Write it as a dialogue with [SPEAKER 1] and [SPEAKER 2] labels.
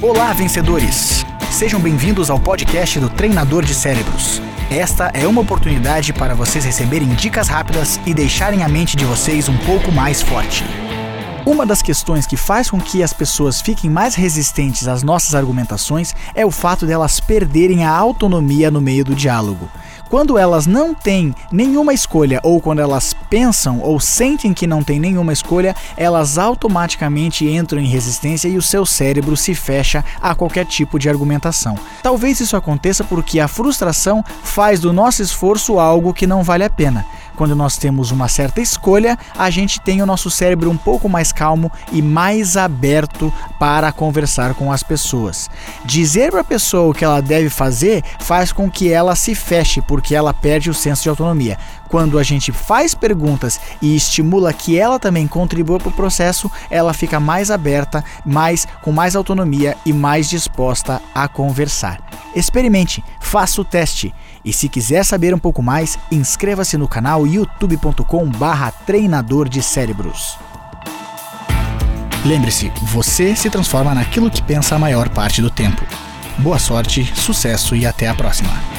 [SPEAKER 1] Olá, vencedores! Sejam bem-vindos ao podcast do Treinador de Cérebros. Esta é uma oportunidade para vocês receberem dicas rápidas e deixarem a mente de vocês um pouco mais forte. Uma das questões que faz com que as pessoas fiquem mais resistentes às nossas argumentações é o fato delas perderem a autonomia no meio do diálogo. Quando elas não têm nenhuma escolha ou quando elas pensam ou sentem que não têm nenhuma escolha, elas automaticamente entram em resistência e o seu cérebro se fecha a qualquer tipo de argumentação. Talvez isso aconteça porque a frustração faz do nosso esforço algo que não vale a pena. Quando nós temos uma certa escolha, a gente tem o nosso cérebro um pouco mais calmo e mais aberto para conversar com as pessoas. Dizer para a pessoa o que ela deve fazer faz com que ela se feche, porque ela perde o senso de autonomia. Quando a gente faz perguntas e estimula que ela também contribua para o processo, ela fica mais aberta, mais com mais autonomia e mais disposta a conversar. Experimente, faça o teste. E se quiser saber um pouco mais, inscreva-se no canal youtube.com/barra treinador de cérebros. Lembre-se, você se transforma naquilo que pensa a maior parte do tempo. Boa sorte, sucesso e até a próxima!